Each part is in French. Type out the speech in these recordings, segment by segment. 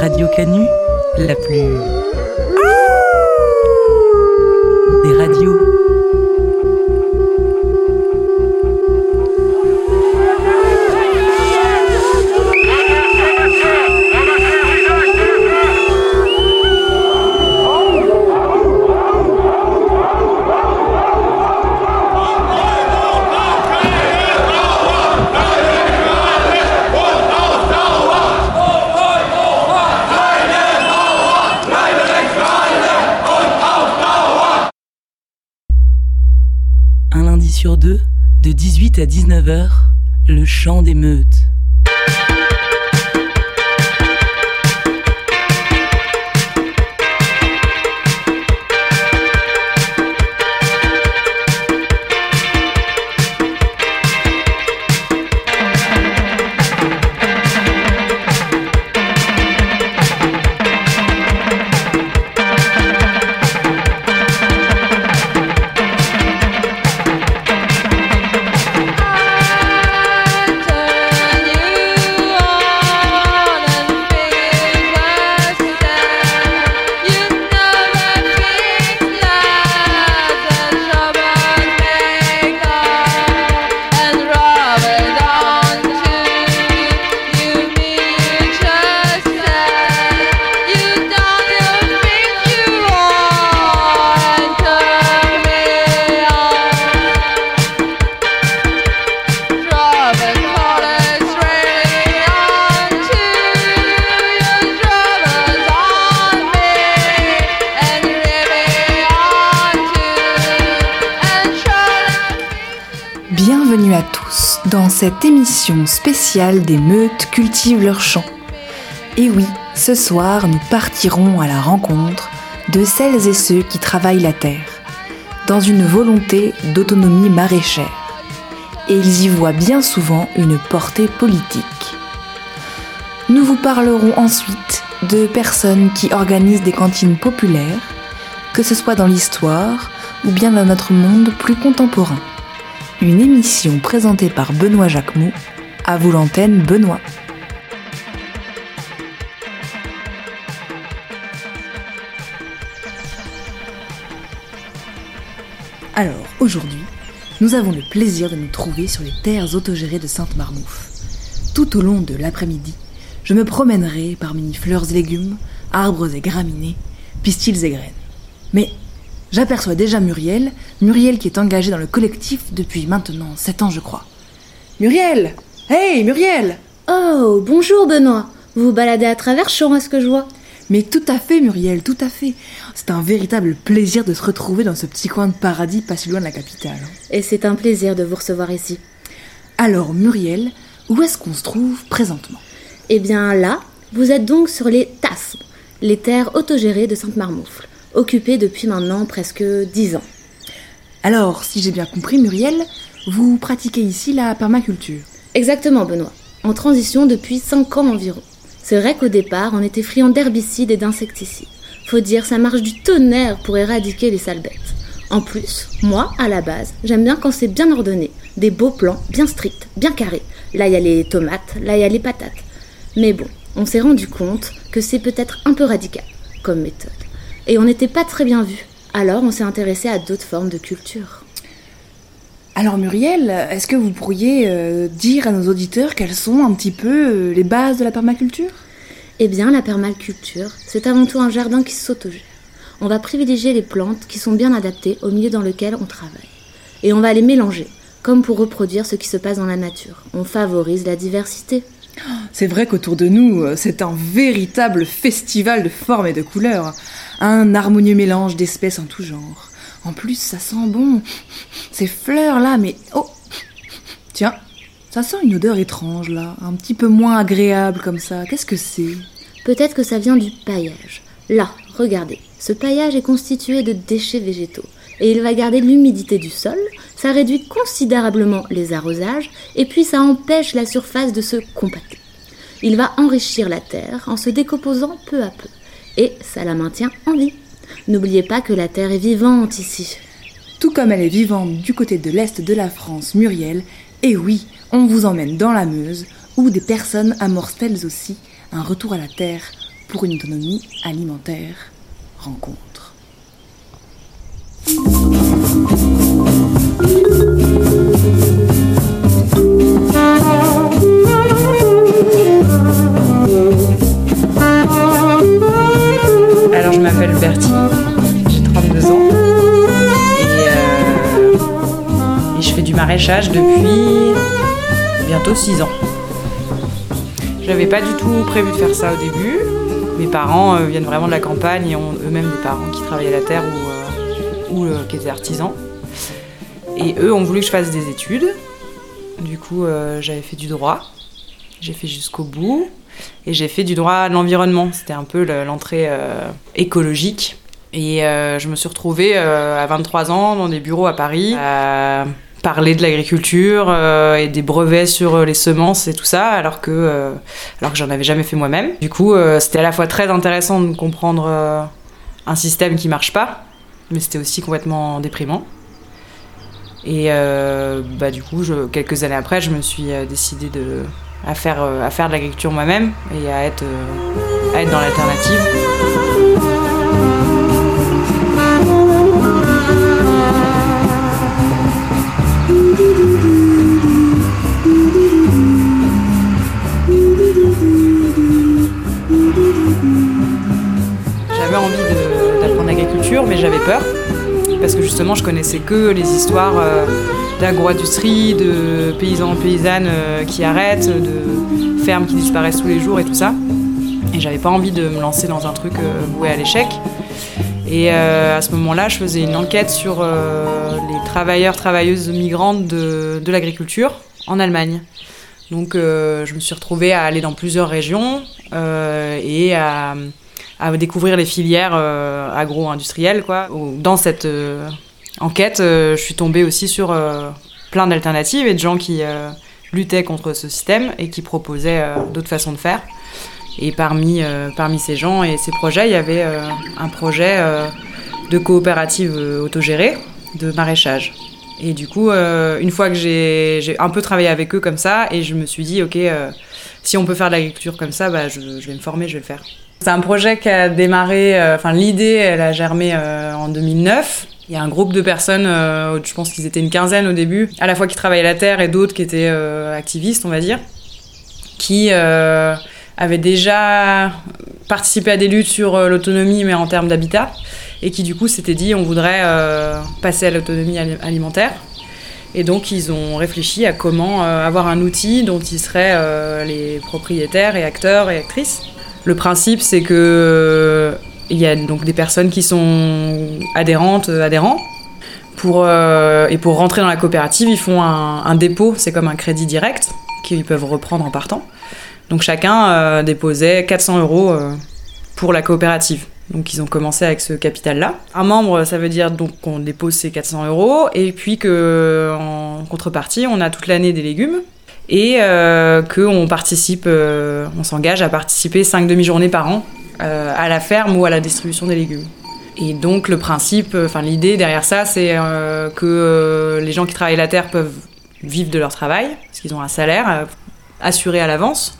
Radio Canu, la plus. des radios. 18 à 19h, le chant des cette émission spéciale des meutes cultivent leur champ. Et oui, ce soir, nous partirons à la rencontre de celles et ceux qui travaillent la terre, dans une volonté d'autonomie maraîchère. Et ils y voient bien souvent une portée politique. Nous vous parlerons ensuite de personnes qui organisent des cantines populaires, que ce soit dans l'histoire ou bien dans notre monde plus contemporain. Une émission présentée par Benoît Jacquemot. À vous l'antenne, Benoît. Alors, aujourd'hui, nous avons le plaisir de nous trouver sur les terres autogérées de Sainte-Marmouffe. Tout au long de l'après-midi, je me promènerai parmi fleurs et légumes, arbres et graminées, pistils et graines. Mais J'aperçois déjà Muriel, Muriel qui est engagée dans le collectif depuis maintenant 7 ans je crois. Muriel Hey Muriel Oh, bonjour Benoît. Vous vous baladez à travers champs à ce que je vois. Mais tout à fait Muriel, tout à fait. C'est un véritable plaisir de se retrouver dans ce petit coin de paradis pas si loin de la capitale. Et c'est un plaisir de vous recevoir ici. Alors Muriel, où est-ce qu'on se trouve présentement? Eh bien là, vous êtes donc sur les TAS, les terres autogérées de Sainte-Marmoufle, occupées depuis maintenant presque 10 ans. Alors, si j'ai bien compris Muriel, vous pratiquez ici la permaculture. Exactement Benoît, en transition depuis 5 ans environ. C'est vrai qu'au départ, on était friand d'herbicides et d'insecticides. Faut dire, ça marche du tonnerre pour éradiquer les sales bêtes. En plus, moi, à la base, j'aime bien quand c'est bien ordonné, des beaux plans, bien stricts, bien carrés. Là, il y a les tomates, là, il y a les patates. Mais bon, on s'est rendu compte que c'est peut-être un peu radical comme méthode. Et on n'était pas très bien vu. Alors, on s'est intéressé à d'autres formes de culture. Alors Muriel, est-ce que vous pourriez euh, dire à nos auditeurs quelles sont un petit peu euh, les bases de la permaculture? Eh bien, la permaculture, c'est avant tout un jardin qui s'autogère. On va privilégier les plantes qui sont bien adaptées au milieu dans lequel on travaille. Et on va les mélanger, comme pour reproduire ce qui se passe dans la nature. On favorise la diversité. C'est vrai qu'autour de nous, euh, c'est un véritable festival de formes et de couleurs. Un harmonieux mélange d'espèces en tout genre. En plus, ça sent bon. Ces fleurs-là, mais... Oh Tiens, ça sent une odeur étrange, là. Un petit peu moins agréable comme ça. Qu'est-ce que c'est? Peut-être que ça vient du paillage. Là, regardez. Ce paillage est constitué de déchets végétaux. Et il va garder l'humidité du sol, ça réduit considérablement les arrosages, et puis ça empêche la surface de se compacter. Il va enrichir la terre en se décomposant peu à peu, et ça la maintient en vie. N'oubliez pas que la terre est vivante ici. Tout comme elle est vivante du côté de l'Est de la France, Muriel, et oui, on vous emmène dans la Meuse, où des personnes amorcent elles aussi un retour à la terre pour une autonomie alimentaire rencontre. Depuis bientôt 6 ans. J'avais pas du tout prévu de faire ça au début. Mes parents euh, viennent vraiment de la campagne et ont eux-mêmes des parents qui travaillaient la terre ou, euh, euh, qui étaient artisans. Et eux ont voulu que je fasse des études. Du coup, j'avais fait du droit. J'ai fait jusqu'au bout. Et j'ai fait du droit de l'environnement. C'était un peu le- l'entrée écologique. Et je me suis retrouvée à 23 ans dans des bureaux à Paris à parler de l'agriculture euh, et des brevets sur euh, les semences et tout ça, alors que, euh, alors que j'en avais jamais fait moi-même. Du coup, c'était à la fois très intéressant de comprendre un système qui marche pas, mais c'était aussi complètement déprimant. Et bah, du coup, quelques années après, je me suis décidée de, à, faire, à faire de l'agriculture moi-même et à être, à être dans l'alternative. Mais j'avais peur. Parce que justement, je connaissais que les histoires euh, d'agro-industrie, de paysans, paysannes euh, qui arrêtent, de fermes qui disparaissent tous les jours et tout ça. Et j'avais pas envie de me lancer dans un truc euh, voué à l'échec. Et à ce moment-là, je faisais une enquête sur les travailleurs, travailleuses migrantes de, de l'agriculture en Allemagne. Donc je me suis retrouvée à aller dans plusieurs régions et à, à découvrir les filières euh, agro-industrielles. Quoi. Dans cette euh, enquête, euh, je suis tombée aussi sur plein d'alternatives et de gens qui luttaient contre ce système et qui proposaient d'autres façons de faire. Et parmi, parmi ces gens et ces projets, il y avait un projet de coopérative autogérée de maraîchage. Et du coup, une fois que j'ai un peu travaillé avec eux comme ça, et je me suis dit, ok, si on peut faire de l'agriculture comme ça, bah, je vais me former, je vais le faire. C'est un projet qui a démarré, euh, enfin l'idée, elle a germé euh, en 2009. Il y a un groupe de personnes, euh, je pense qu'ils étaient une quinzaine au début, à la fois qui travaillaient la terre et d'autres qui étaient activistes, on va dire, qui avaient déjà participé à des luttes sur l'autonomie, mais en termes d'habitat, et qui du coup s'étaient dit on voudrait passer à l'autonomie ali- alimentaire. Et donc ils ont réfléchi à comment avoir un outil dont ils seraient les propriétaires et acteurs et actrices. Le principe c'est que euh, il y a donc des personnes qui sont adhérentes, euh, adhérents. Pour, euh, et pour rentrer dans la coopérative, ils font un, dépôt, c'est comme un crédit direct qu'ils peuvent reprendre en partant. Donc chacun déposait 400 euros pour la coopérative. Donc ils ont commencé avec ce capital-là. Un membre, ça veut dire donc qu'on dépose ces 400 euros et puis que en contrepartie, on a toute l'année des légumes et euh, qu'on participe, euh, on s'engage à participer 5 demi-journées par an euh, à la ferme ou à la distribution des légumes. Et donc le principe, enfin l'idée derrière ça, c'est que les gens qui travaillent la terre peuvent vivre de leur travail parce qu'ils ont un salaire assuré à l'avance.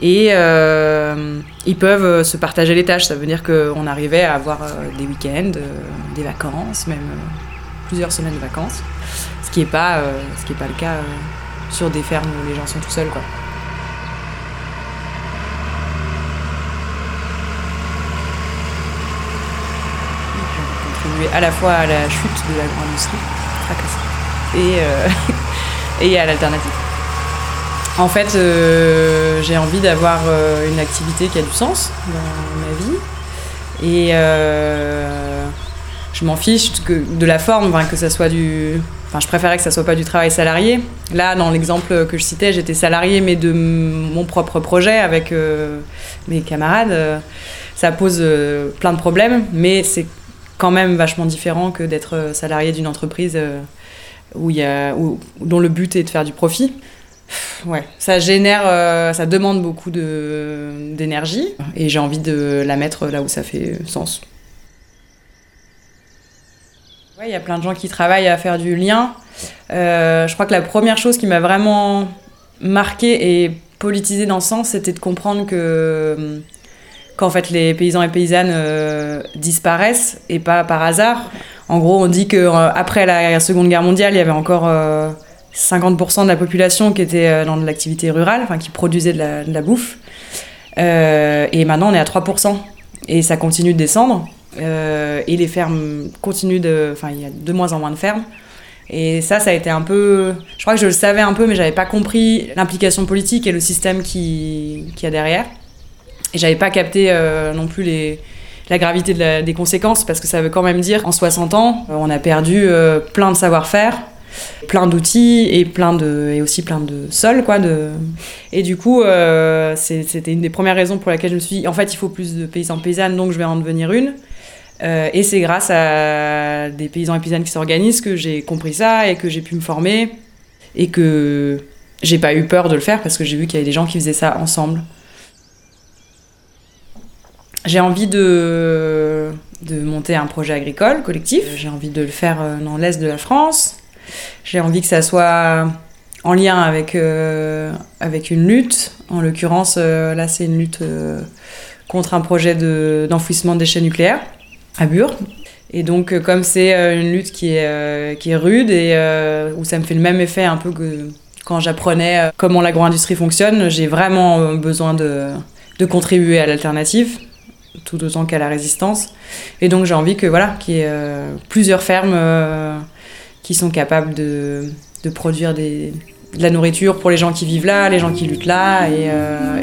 Et ils peuvent se partager les tâches. Ça veut dire qu'on arrivait à avoir des week-ends, des vacances, même plusieurs semaines de vacances. Ce qui n'est pas, pas le cas sur des fermes où les gens sont tout seuls. Quoi. À la fois à la chute de l'agro-industrie, et, euh, et à l'alternative. En fait, euh, j'ai envie d'avoir euh, une activité qui a du sens dans ma vie. Et euh, je m'en fiche que, de la forme, que ça soit du. Enfin, je préférais que ça soit pas du travail salarié. Là, dans l'exemple que je citais, j'étais salarié, mais de mon propre projet avec euh, mes camarades. Euh, ça pose euh, plein de problèmes, mais c'est quand même vachement différent que d'être salarié d'une entreprise y a, où- dont le but est de faire du profit. Ouais, ça génère, ça demande beaucoup d'énergie et j'ai envie de la mettre là où ça fait sens. Il y a plein de gens qui travaillent à faire du lien. Euh, je crois que la première chose qui m'a vraiment marquée et politisée dans ce sens, c'était de comprendre que, qu'en fait les paysans et paysannes euh, disparaissent et pas par hasard. En gros, on dit que euh, après la Seconde Guerre mondiale, il y avait encore euh, 50% de la population qui était euh, dans de l'activité rurale, enfin qui produisait de la, bouffe. Euh, et maintenant, on est à 3%. Et ça continue de descendre. Euh, et les fermes continuent de. Enfin, il y a de moins en moins de fermes. Et ça, ça a été un peu. Je crois que je le savais un peu, mais j'avais pas compris l'implication politique et le système qui, qui y a derrière. Et j'avais pas capté euh, non plus la gravité des conséquences, parce que ça veut quand même dire en 60 ans, euh, on a perdu plein de savoir-faire, plein d'outils et, plein de, et aussi plein de sols. Quoi. Et du coup, c'était une des premières raisons pour laquelle je me suis dit, en fait, il faut plus de paysans paysannes, donc je vais en devenir une. Euh, et c'est grâce à des paysans et paysannes qui s'organisent que j'ai compris ça et que j'ai pu me former et que j'ai pas eu peur de le faire parce que j'ai vu qu'il y avait des gens qui faisaient ça ensemble. J'ai envie de, de monter un projet agricole collectif. J'ai envie de le faire euh, dans l'est de la France. J'ai envie que ça soit en lien avec, euh, avec une lutte. En l'occurrence, euh, là, c'est une lutte contre un projet de- d'enfouissement de déchets nucléaires à Bure. Et donc, euh, comme c'est euh, une lutte qui est, euh, qui est rude et où ça me fait le même effet un peu que quand j'apprenais comment l'agro-industrie fonctionne, j'ai vraiment besoin de, de contribuer à l'alternative, tout autant qu'à la résistance. Et donc, j'ai envie que voilà, qu'il y ait plusieurs fermes qui sont capables de, de produire de la nourriture pour les gens qui vivent là, les gens qui luttent là, et,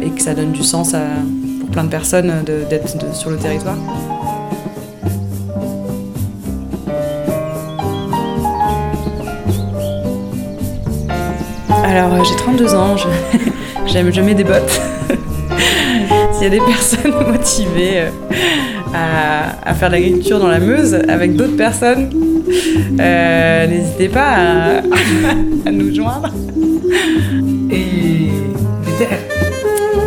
et que ça donne du sens à- pour plein de personnes d'être sur le territoire. Alors, euh, j'ai 32 ans, j'aime, je des bottes. S'il y a des personnes motivées euh, à, faire de l'agriculture dans la Meuse avec d'autres personnes, euh, n'hésitez pas à, nous joindre. Et des terres.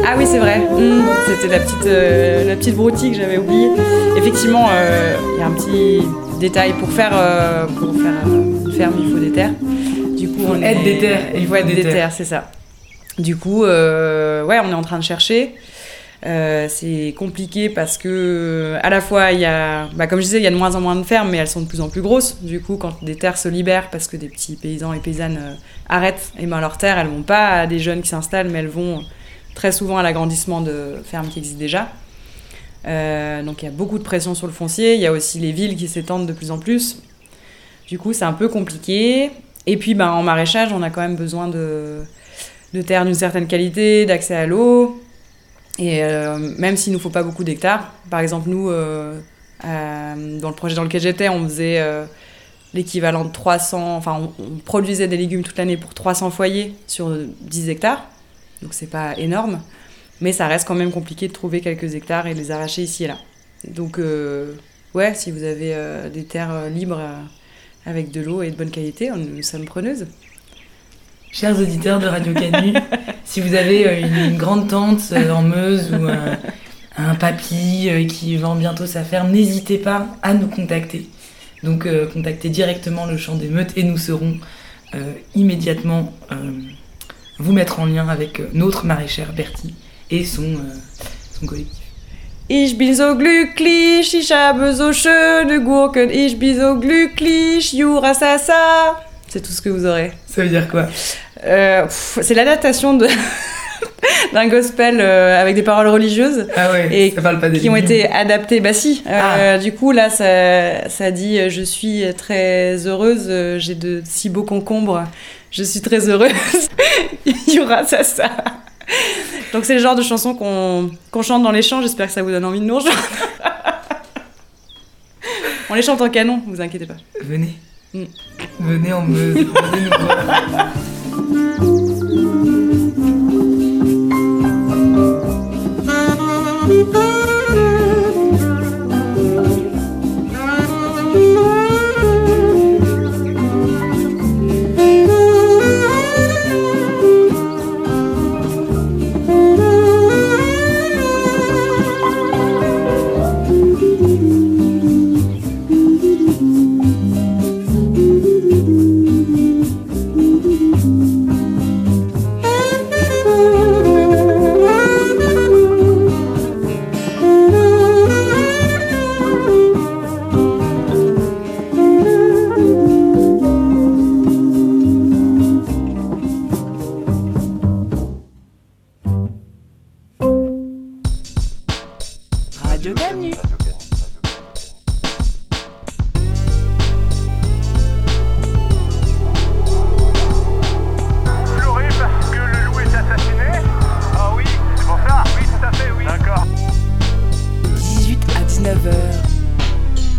Ah oui, c'est vrai. Mm, C'était la petite, euh, petite broutille que j'avais oubliée. Effectivement, il y a un petit détail pour faire, pour faire ferme, il faut des terres. Du coup, on est- des terres, Il faut être des terres, c'est ça. Du coup, euh, ouais, on est en train de chercher. Euh, c'est compliqué parce que à la fois il y a, bah, comme je disais, il y a de moins en moins de fermes, mais elles sont de plus en plus grosses. Du coup, quand des terres se libèrent parce que des petits paysans et paysannes euh, arrêtent et ben leurs terres, elles vont pas à des jeunes qui s'installent, mais elles vont très souvent à l'agrandissement de fermes qui existent déjà. Euh, donc il y a beaucoup de pression sur le foncier. Il y a aussi les villes qui s'étendent de plus en plus. Du coup, c'est un peu compliqué. Et puis, ben, en maraîchage, on a quand même besoin de, de terres d'une certaine qualité, d'accès à l'eau. Et euh, même s'il nous faut pas beaucoup d'hectares, par exemple, nous, euh, euh, dans le projet dans lequel j'étais, on faisait l'équivalent de 300, enfin, on, produisait des légumes toute l'année pour 300 foyers sur 10 hectares. Donc, c'est pas énorme. Mais ça reste quand même compliqué de trouver quelques hectares et les arracher ici et là. Donc, ouais, si vous avez des terres libres avec de l'eau et de bonne qualité, nous sommes preneuses. Chers auditeurs de Radio Canu, si vous avez euh, une, une grande tante euh, en Meuse ou un papy euh, qui vend bientôt sa ferme, n'hésitez pas à nous contacter. Donc euh, contactez directement le champ des meutes et nous serons euh, immédiatement euh, vous mettre en lien avec notre maraîchère Bertie et son, son collectif. Ich bin so glücklich, ich habe so schöne Gurken, ich bin so glücklich, Jura Sasa. C'est tout ce que vous aurez. Ça veut dire quoi? Euh, c'est l'adaptation de d'un gospel euh, avec des paroles religieuses Ah ouais, Et ça parle pas des qui ont été adaptées. Bah si. Euh, Ah. Du coup là, ça, ça dit euh, je suis très heureuse, euh, j'ai de si beaux concombres, je suis très heureuse. Jura Sasa. Donc c'est le genre de chanson qu'on chante dans les champs, j'espère que ça vous donne envie de nous rejoindre. On les chante en canon, vous inquiétez pas. Venez. Mm. Venez en me...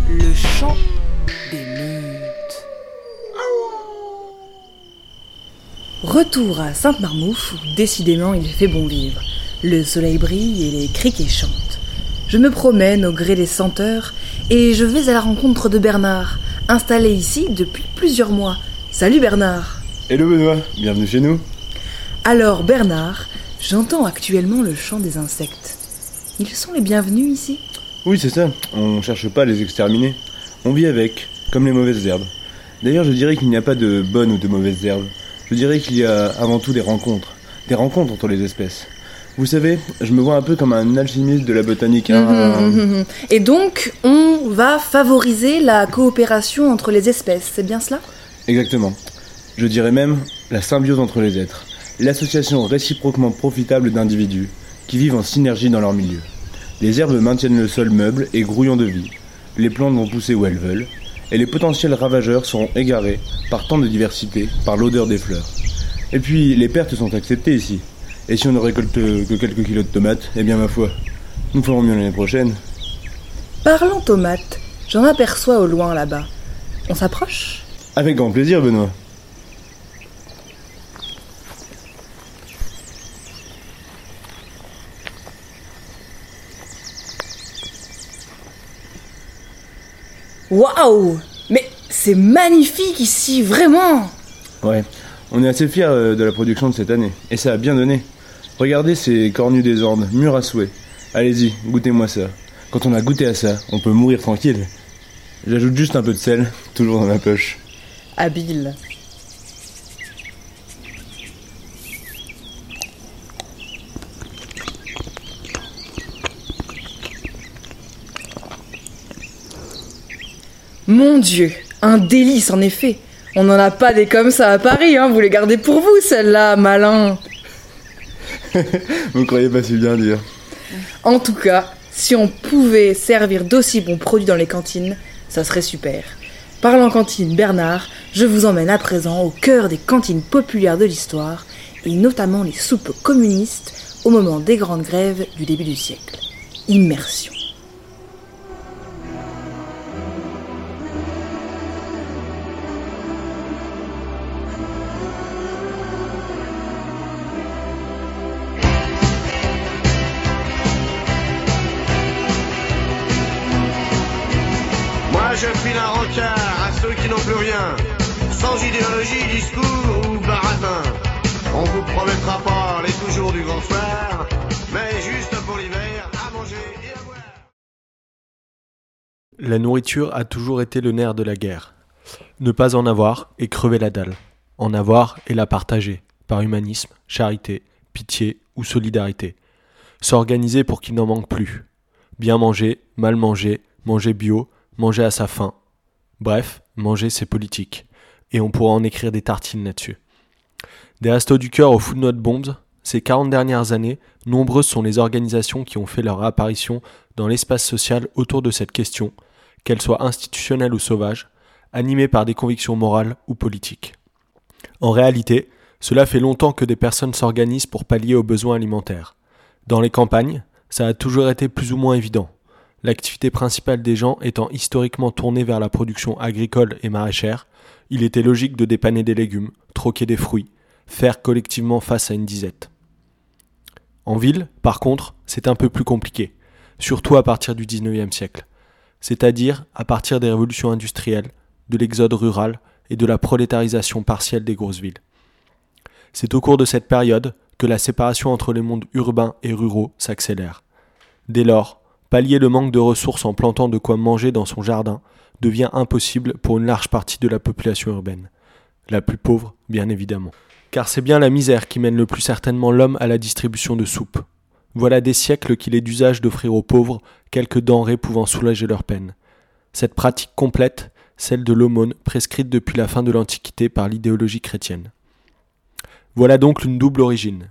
le chant des meutes. Retour à Sainte-Marmouche où décidément il fait bon vivre. Le soleil brille et les criquets chantent. Je me promène au gré des senteurs et je vais à la rencontre de Bernard, installé ici depuis plusieurs mois. Salut Bernard Hello Benoît, bienvenue chez nous. Alors Bernard, j'entends actuellement le chant des insectes. Ils sont les bienvenus ici? Oui, c'est ça, on cherche pas à les exterminer. On vit avec, comme les mauvaises herbes. D'ailleurs, je dirais qu'il n'y a pas de bonnes ou de mauvaises herbes. Je dirais qu'il y a avant tout des rencontres. Des rencontres entre les espèces. Vous savez, je me vois un peu comme un alchimiste de la botanique. hein. Mhm. Et donc, on va favoriser la coopération entre les espèces, c'est bien cela? Exactement. Je dirais même la symbiose entre les êtres. L'association réciproquement profitable d'individus qui vivent en synergie dans leur milieu. Les herbes maintiennent le sol meuble et grouillant de vie. Les plantes vont pousser où elles veulent. Et les potentiels ravageurs seront égarés par tant de diversité, par l'odeur des fleurs. Et puis, les pertes sont acceptées ici. Et si on ne récolte que quelques kilos de tomates, eh bien ma foi, nous ferons mieux l'année prochaine. Parlant tomates, j'en aperçois au loin là-bas. On s'approche? Avec grand plaisir, Benoît. Waouh Mais c'est magnifique ici, vraiment Ouais, on est assez fiers euh, de la production de cette année. Et ça a bien donné. Regardez ces cornus des ornes, mûrs à souhait. Allez-y, goûtez-moi ça. Quand on a goûté à ça, on peut mourir tranquille. J'ajoute juste un peu de sel, toujours dans ma poche. Habile. Mon Dieu, un délice en effet. On n'en a pas des comme ça à Paris, hein. Vous les gardez pour vous, celle-là, malin. Vous croyez pas si bien dire. En tout cas, si on pouvait servir d'aussi bons produits dans les cantines, ça serait super. Parlant cantine, Bernard, je vous emmène à présent au cœur des cantines populaires de l'histoire, et notamment les soupes communistes au moment des grandes grèves du début du siècle. Immersion. La nourriture a toujours été le nerf de la guerre. Ne pas en avoir et crever la dalle. En avoir et la partager, par humanisme, charité, pitié ou solidarité. S'organiser pour qu'il n'en manque plus. Bien manger, mal manger, manger bio, manger à sa faim. Bref, manger c'est politique. Et on pourra en écrire des tartines là-dessus. Des restos du cœur aux food note bombs, ces 40 dernières années, nombreuses sont les organisations qui ont fait leur apparition dans l'espace social autour de cette question, qu'elle soit institutionnelle ou sauvage, animée par des convictions morales ou politiques. En réalité, cela fait longtemps que des personnes s'organisent pour pallier aux besoins alimentaires. Dans les campagnes, ça a toujours été plus ou moins évident. L'activité principale des gens étant historiquement tournée vers la production agricole et maraîchère, il était logique de dépanner des légumes, troquer des fruits, faire collectivement face à une disette. En ville, par contre, c'est un peu plus compliqué, surtout à partir du 19e siècle, c'est-à-dire à partir des révolutions industrielles, de l'exode rural et de la prolétarisation partielle des grosses villes. C'est au cours de cette période que la séparation entre les mondes urbains et ruraux s'accélère. Dès lors, pallier le manque de ressources en plantant de quoi manger dans son jardin devient impossible pour une large partie de la population urbaine. La plus pauvre, bien évidemment. Car c'est bien la misère qui mène le plus certainement l'homme à la distribution de soupe. Voilà des siècles qu'il est d'usage d'offrir aux pauvres quelques denrées pouvant soulager leur peine. Cette pratique complète, celle de l'aumône prescrite depuis la fin de l'Antiquité par l'idéologie chrétienne. Voilà donc une double origine.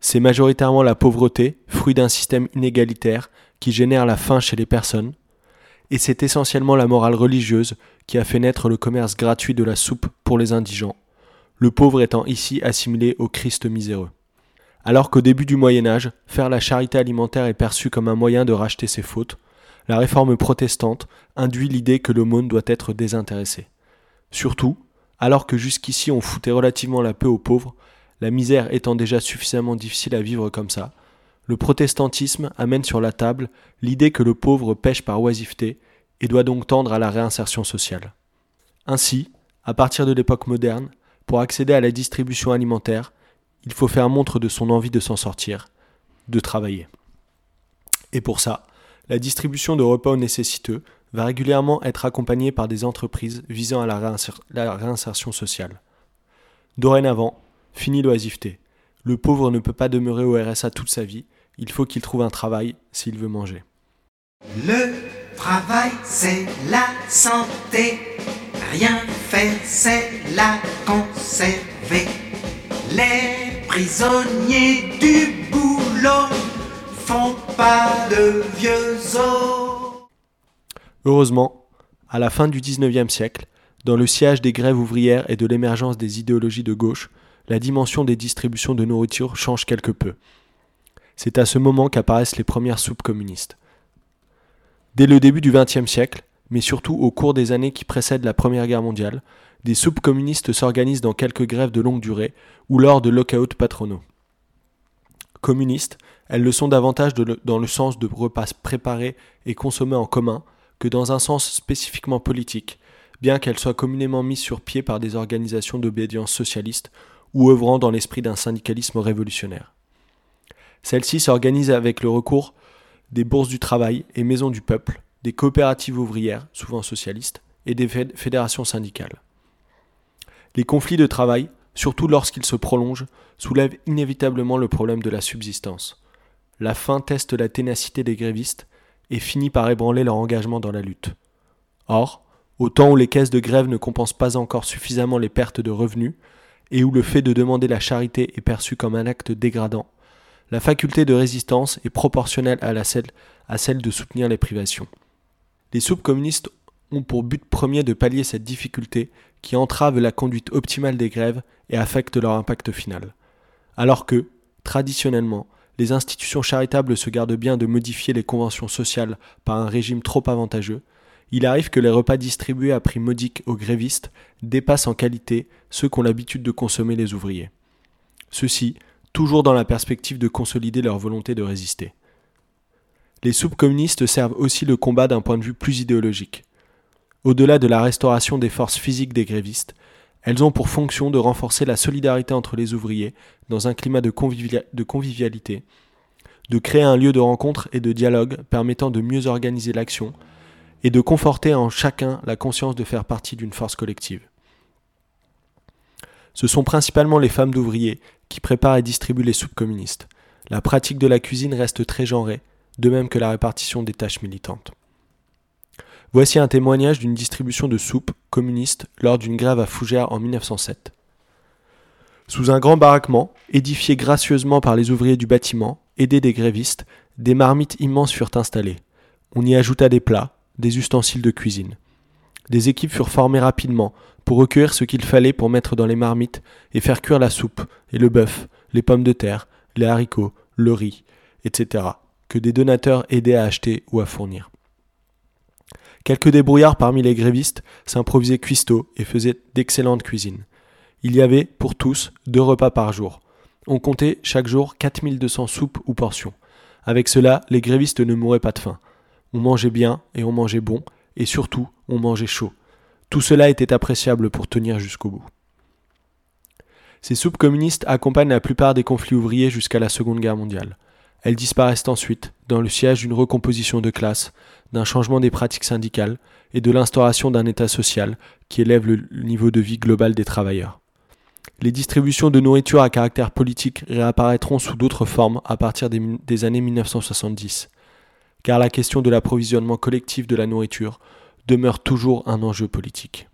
C'est majoritairement la pauvreté, fruit d'un système inégalitaire, qui génère la faim chez les personnes, et c'est essentiellement la morale religieuse qui a fait naître le commerce gratuit de la soupe pour les indigents, le pauvre étant ici assimilé au Christ miséreux. Alors qu'au début du Moyen Âge, faire la charité alimentaire est perçu comme un moyen de racheter ses fautes, la réforme protestante induit l'idée que l'aumône doit être désintéressée. Surtout, alors que jusqu'ici on foutait relativement la paix aux pauvres, la misère étant déjà suffisamment difficile à vivre comme ça, le protestantisme amène sur la table l'idée que le pauvre pêche par oisiveté et doit donc tendre à la réinsertion sociale. Ainsi, à partir de l'époque moderne, pour accéder à la distribution alimentaire, il faut faire montre de son envie de s'en sortir, de travailler. Et pour ça, la distribution de repas aux nécessiteux va régulièrement être accompagnée par des entreprises visant à la, réinsertion sociale. Dorénavant, fini l'oisiveté. Le pauvre ne peut pas demeurer au RSA toute sa vie, il faut qu'il trouve un travail s'il veut manger. Le travail, c'est la santé. Rien faire, c'est la conserver. Prisonniers du boulot font pas de vieux os. Heureusement, à la fin du XIXe siècle, dans le siège des grèves ouvrières et de l'émergence des idéologies de gauche, la dimension des distributions de nourriture change quelque peu. C'est à ce moment qu'apparaissent les premières soupes communistes. Dès le début du XXe siècle, mais surtout au cours des années qui précèdent la Première Guerre mondiale, des soupes communistes s'organisent dans quelques grèves de longue durée ou lors de lockouts patronaux. Communistes, elles le sont davantage dans le sens de repas préparés et consommés en commun que dans un sens spécifiquement politique, bien qu'elles soient communément mises sur pied par des organisations d'obédience socialiste ou œuvrant dans l'esprit d'un syndicalisme révolutionnaire. Celle-ci s'organise avec le recours des bourses du travail et maisons du peuple, des coopératives ouvrières, souvent socialistes, et des fédérations syndicales. Les conflits de travail, surtout lorsqu'ils se prolongent, soulèvent inévitablement le problème de la subsistance. La faim teste la ténacité des grévistes et finit par ébranler leur engagement dans la lutte. Or, au temps où les caisses de grève ne compensent pas encore suffisamment les pertes de revenus, et où le fait de demander la charité est perçu comme un acte dégradant, la faculté de résistance est proportionnelle à, celle, à celle de soutenir les privations. Les soupes communistes ont pour but premier de pallier cette difficulté qui entrave la conduite optimale des grèves et affecte leur impact final. Alors que, traditionnellement, les institutions charitables se gardent bien de modifier les conventions sociales par un régime trop avantageux, il arrive que les repas distribués à prix modique aux grévistes dépassent en qualité ceux qu'ont l'habitude de consommer les ouvriers. Ceci toujours dans la perspective de consolider leur volonté de résister. Les soupes communistes servent aussi le combat d'un point de vue plus idéologique. Au-delà de la restauration des forces physiques des grévistes, elles ont pour fonction de renforcer la solidarité entre les ouvriers dans un climat de, convivialité, de créer un lieu de rencontre et de dialogue permettant de mieux organiser l'action et de conforter en chacun la conscience de faire partie d'une force collective. Ce sont principalement les femmes d'ouvriers qui préparent et distribuent les soupes communistes. La pratique de la cuisine reste très genrée, de même que la répartition des tâches militantes. Voici un témoignage d'une distribution de soupes communistes lors d'une grève à Fougères en 1907. Sous un grand baraquement, édifié gracieusement par les ouvriers du bâtiment, aidés des grévistes, des marmites immenses furent installées. On y ajouta des plats, des ustensiles de cuisine. Des équipes furent formées rapidement pour recueillir ce qu'il fallait pour mettre dans les marmites et faire cuire la soupe et le bœuf, les pommes de terre, les haricots, le riz, etc., que des donateurs aidaient à acheter ou à fournir. Quelques débrouillards parmi les grévistes s'improvisaient cuistots et faisaient d'excellentes cuisines. Il y avait, pour tous, deux repas par jour. On comptait chaque jour 4200 soupes ou portions. Avec cela, les grévistes ne mouraient pas de faim. On mangeait bien et on mangeait bon, et surtout, on mangeait chaud. Tout cela était appréciable pour tenir jusqu'au bout. Ces soupes communistes accompagnent la plupart des conflits ouvriers jusqu'à la Seconde Guerre mondiale. Elles disparaissent ensuite, dans le siège d'une recomposition de classe, d'un changement des pratiques syndicales et de l'instauration d'un État social qui élève le niveau de vie global des travailleurs. Les distributions de nourriture à caractère politique réapparaîtront sous d'autres formes à partir des, années 1970, car la question de l'approvisionnement collectif de la nourriture demeure toujours un enjeu politique.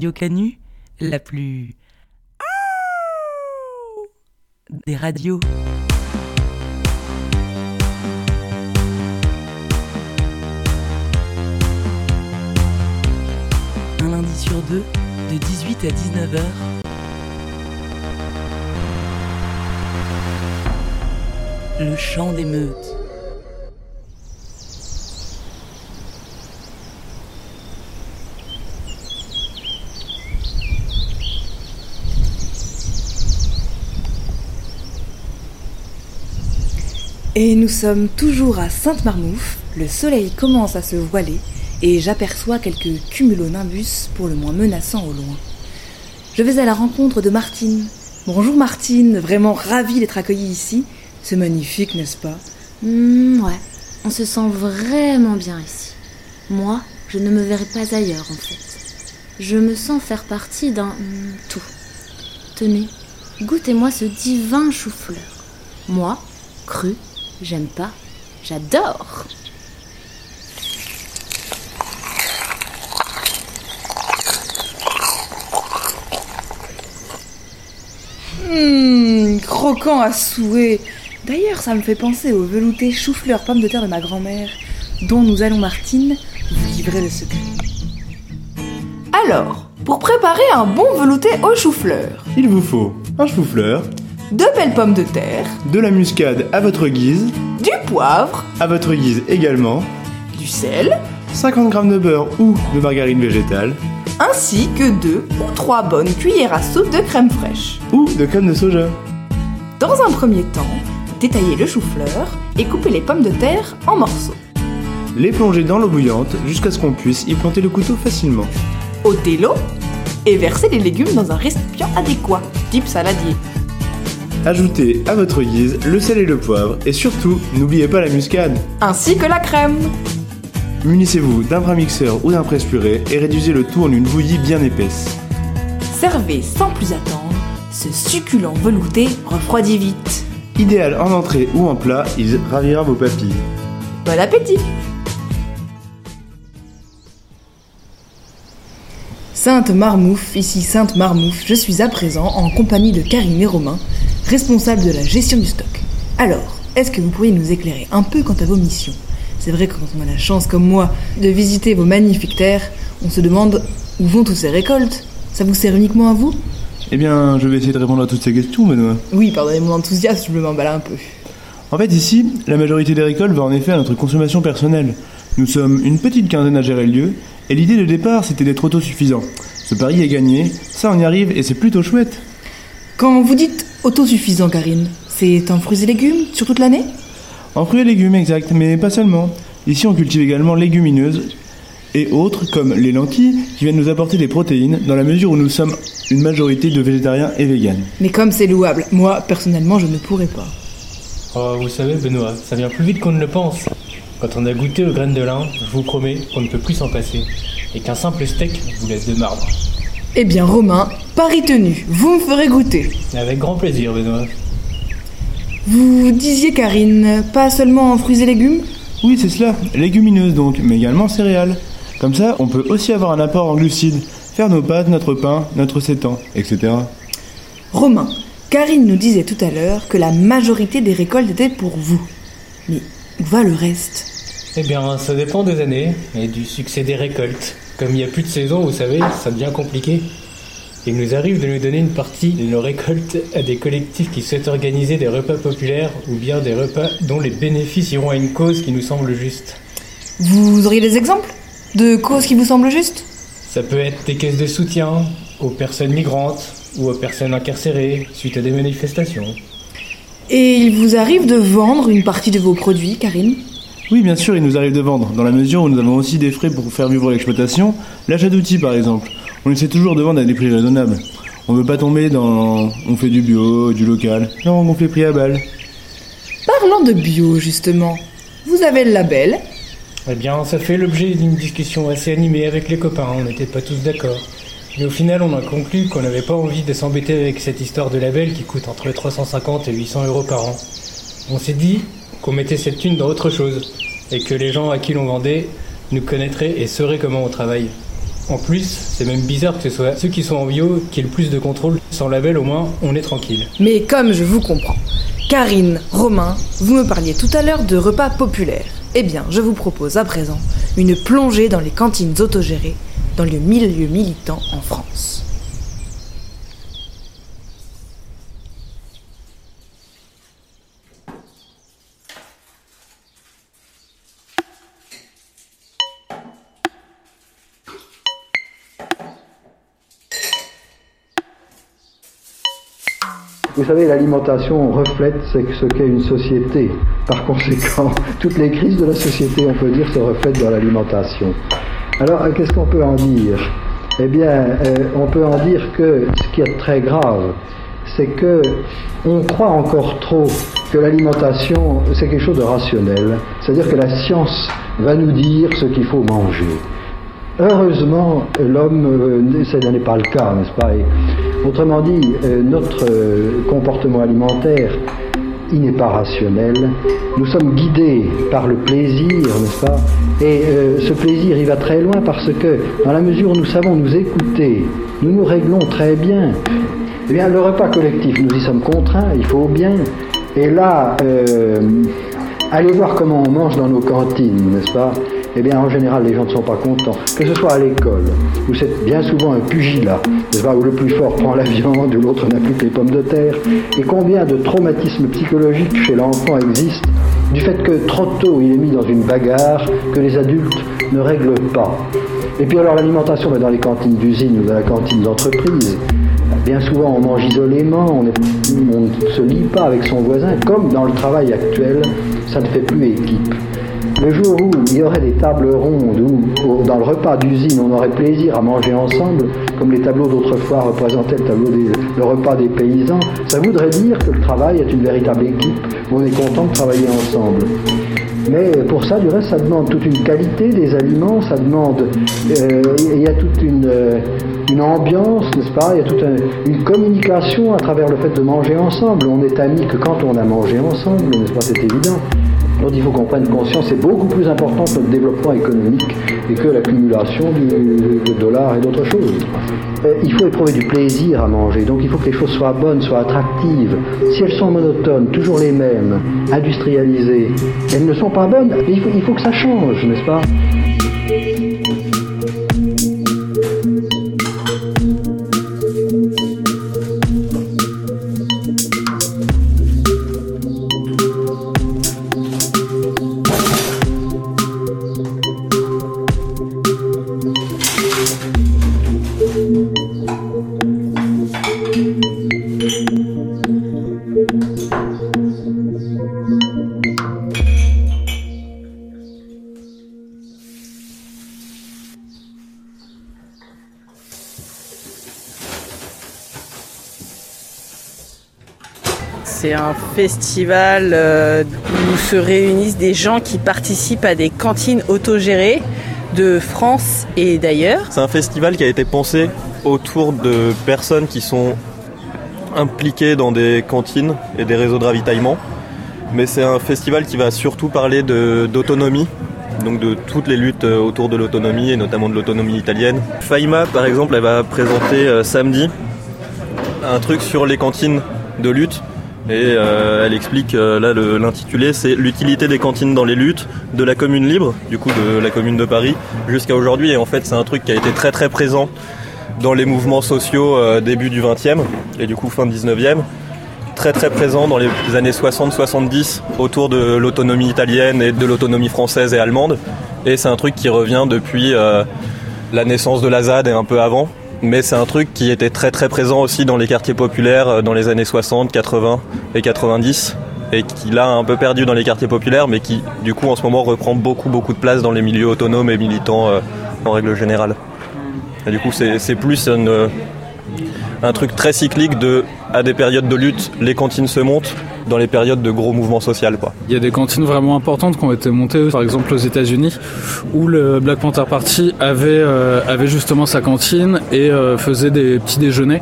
Radio Canu, la plus des radios. Un lundi sur deux, de 18 à 19h. Le chant des meutes. Et nous sommes toujours à Sainte-Marmouffe, le soleil commence à se voiler et j'aperçois quelques cumulonimbus pour le moins menaçants au loin. Je vais à la rencontre de Martine. Bonjour Martine, vraiment ravie d'être accueillie ici. C'est magnifique, n'est-ce pas? Hmm, ouais, on se sent vraiment bien ici. Moi, je ne me verrai pas ailleurs en fait. Je me sens faire partie d'un tout. Tenez, goûtez-moi ce divin chou-fleur. Moi, cru, j'aime pas, j'adore. Hum, croquant à souhait. D'ailleurs, ça me fait penser au velouté chou-fleur pomme de terre de ma grand-mère, dont nous allons, Martine, vous livrer le secret. Alors, pour préparer un bon velouté au chou-fleur, Il vous faut un chou-fleur, deux belles pommes de terre, de la muscade à votre guise, du poivre, à votre guise également, du sel, 50 g de beurre ou de margarine végétale, ainsi que deux ou trois bonnes cuillères à soupe de crème fraîche. ou de crème de soja. Dans un premier temps, détaillez le chou-fleur et coupez les pommes de terre en morceaux. Les plonger dans l'eau bouillante jusqu'à ce qu'on puisse y planter le couteau facilement. ôtez l'eau et versez les légumes dans un récipient adéquat, type saladier. Ajoutez à votre guise le sel et le poivre et surtout, n'oubliez pas la muscade. Ainsi que la crème. Munissez-vous d'un bras mixeur ou d'un presse-purée et réduisez le tout en une bouillie bien épaisse. Servez sans plus attendre, ce succulent velouté refroidit vite. Idéal en entrée ou en plat, il ravira vos papilles. Bon appétit Sainte Marmouffe, ici Sainte Marmouffe, je suis à présent en compagnie de Karine et Romain, responsables de la gestion du stock. Alors, est-ce que vous pourriez nous éclairer un peu quant à vos missions? C'est vrai que quand on a la chance, comme moi, de visiter vos magnifiques terres, on se demande où vont toutes ces récoltes Ça vous sert uniquement à vous? Eh bien, je vais essayer de répondre à toutes ces questions, Benoît. Oui, pardonnez mon enthousiasme, je me m'emballe un peu. En fait, ici, la majorité des récoltes va en effet à notre consommation personnelle. Nous sommes une petite quinzaine à gérer le lieu, et l'idée de départ, c'était d'être autosuffisant. Ce pari est gagné, ça on y arrive, et c'est plutôt chouette. Quand vous dites autosuffisant, Karine, c'est en fruits et légumes sur toute l'année? En fruits et légumes, exact, mais pas seulement. Ici, on cultive également légumineuses et autres, comme les lentilles, qui viennent nous apporter des protéines, dans la mesure où nous sommes une majorité de végétariens et véganes. Mais comme c'est louable, moi, personnellement, je ne pourrais pas. Oh, vous savez, Benoît, ça vient plus vite qu'on ne le pense. Quand on a goûté aux graines de lin, je vous promets qu'on ne peut plus s'en passer. Et qu'un simple steak vous laisse de marbre. Eh bien, Romain, pari tenu, vous me ferez goûter. Avec grand plaisir, Benoît. Vous disiez, Karine, pas seulement en fruits et légumes? Oui, c'est cela, légumineuses donc, mais également céréales. Comme ça, on peut aussi avoir un apport en glucides, faire nos pâtes, notre pain, notre sétan, etc. Romain, Karine nous disait tout à l'heure que la majorité des récoltes étaient pour vous. Mais où va le reste? Eh bien, ça dépend des années et du succès des récoltes. Comme il n'y a plus de saison, vous savez, ça devient compliqué. Il nous arrive de nous donner une partie de nos récoltes à des collectifs qui souhaitent organiser des repas populaires ou bien des repas dont les bénéfices iront à une cause qui nous semble juste. Vous auriez des exemples De causes qui vous semblent justes? Ça peut être des caisses de soutien aux personnes migrantes ou aux personnes incarcérées suite à des manifestations. Et il vous arrive de vendre une partie de vos produits, Karine? Oui, bien sûr, il nous arrive de vendre, dans la mesure où nous avons aussi des frais pour faire vivre l'exploitation, l'achat d'outils par exemple. On essaie toujours de vendre à des prix raisonnables. On veut pas tomber dans on fait du bio, du local. Non, on fait prix à balle. Parlant de bio, justement, vous avez le label. Eh bien, ça fait l'objet d'une discussion assez animée avec les copains, on n'était pas tous d'accord. Mais au final, on a conclu qu'on n'avait pas envie de s'embêter avec cette histoire de label qui coûte entre 350 et 800 euros par an. On s'est dit qu'on mettait cette thune dans autre chose, et que les gens à qui l'on vendait nous connaîtraient et sauraient comment on travaille. En plus, c'est même bizarre que ce soit ceux qui sont en bio qui aient le plus de contrôle. Sans label, au moins, on est tranquille. Mais comme je vous comprends, Karine, Romain, vous me parliez tout à l'heure de repas populaires. Eh bien, je vous propose à présent une plongée dans les cantines autogérées dans le milieu militant en France. Vous savez, l'alimentation reflète ce qu'est une société. Par conséquent, toutes les crises de la société, on peut dire, se reflètent dans l'alimentation. Alors, qu'est-ce qu'on peut en dire? Eh bien, euh, on peut en dire que ce qui est très grave, c'est que on croit encore trop que l'alimentation, c'est quelque chose de rationnel. C'est-à-dire que la science va nous dire ce qu'il faut manger. Heureusement, l'homme, euh, ça n'est pas le cas, n'est-ce pas Autrement dit, euh, notre euh, comportement alimentaire, il n'est pas rationnel. Nous sommes guidés par le plaisir, n'est-ce pas Et ce plaisir, il va très loin parce que, dans la mesure où nous savons nous écouter, nous nous réglons très bien. Eh bien, le repas collectif, nous y sommes contraints, il faut bien. Et là, allez voir comment on mange dans nos cantines, n'est-ce pas eh bien en général les gens ne sont pas contents. Que ce soit à l'école, où c'est bien souvent un pugilat, où le plus fort prend la viande, où l'autre n'a plus que les pommes de terre, et combien de traumatismes psychologiques chez l'enfant existent du fait que trop tôt il est mis dans une bagarre que les adultes ne règlent pas. Et puis alors l'alimentation dans les cantines d'usine ou dans la cantine d'entreprise, Bien souvent, on mange isolément, on ne se lie pas avec son voisin, comme dans le travail actuel, ça ne fait plus équipe. Le jour où il y aurait des tables rondes, où dans le repas d'usine on aurait plaisir à manger ensemble, comme les tableaux d'autrefois représentaient le, repas des paysans, ça voudrait dire que le travail est une véritable équipe, où on est content de travailler ensemble. Mais pour ça, du reste, ça demande toute une qualité des aliments, ça demande. Euh, il y a toute une, euh, une ambiance, n'est-ce pas? Il y a toute une communication à travers le fait de manger ensemble. On est amis que quand on a mangé ensemble, n'est-ce pas? C'est évident. Donc il faut qu'on prenne conscience, c'est beaucoup plus important que notre développement économique et que l'accumulation de dollars et d'autres choses. Euh, il faut éprouver du plaisir à manger, donc il faut que les choses soient bonnes, soient attractives. Si elles sont monotones, toujours les mêmes, industrialisées, elles ne sont pas bonnes, il faut, il faut que ça change, n'est-ce pas? C'est un festival euh, où se réunissent des gens qui participent à des cantines autogérées de France et d'ailleurs. C'est un festival qui a été pensé autour de personnes qui sont impliquées dans des cantines et des réseaux de ravitaillement. Mais c'est un festival qui va surtout parler d'autonomie, donc de toutes les luttes autour de l'autonomie et notamment de l'autonomie italienne. Faima, par exemple, elle va présenter euh, samedi un truc sur les cantines de lutte et euh, elle explique, euh, l'intitulé, c'est l'utilité des cantines dans les luttes, de la commune libre, du coup de la commune de Paris, jusqu'à aujourd'hui. Et en fait, c'est un truc qui a été très très présent dans les mouvements sociaux euh, début du 20e et du coup fin 19e. Très très présent dans les années 60-70 autour de l'autonomie italienne et de l'autonomie française et allemande. Et c'est un truc qui revient depuis la naissance de la ZAD et un peu avant mais c'est un truc qui était très très présent aussi dans les quartiers populaires euh, dans les années 60, 80 et 90 et qui l'a un peu perdu dans les quartiers populaires mais qui du coup en ce moment reprend beaucoup beaucoup de place dans les milieux autonomes et militants euh, en règle générale. Et du coup c'est plus une, un truc très cyclique de à des périodes de lutte, les cantines se montent, dans les périodes de gros mouvements sociaux. Quoi. Il y a des cantines vraiment importantes qui ont été montées, par exemple aux États-Unis, où le Black Panther Party avait, euh, avait justement sa cantine et euh, faisait des petits déjeuners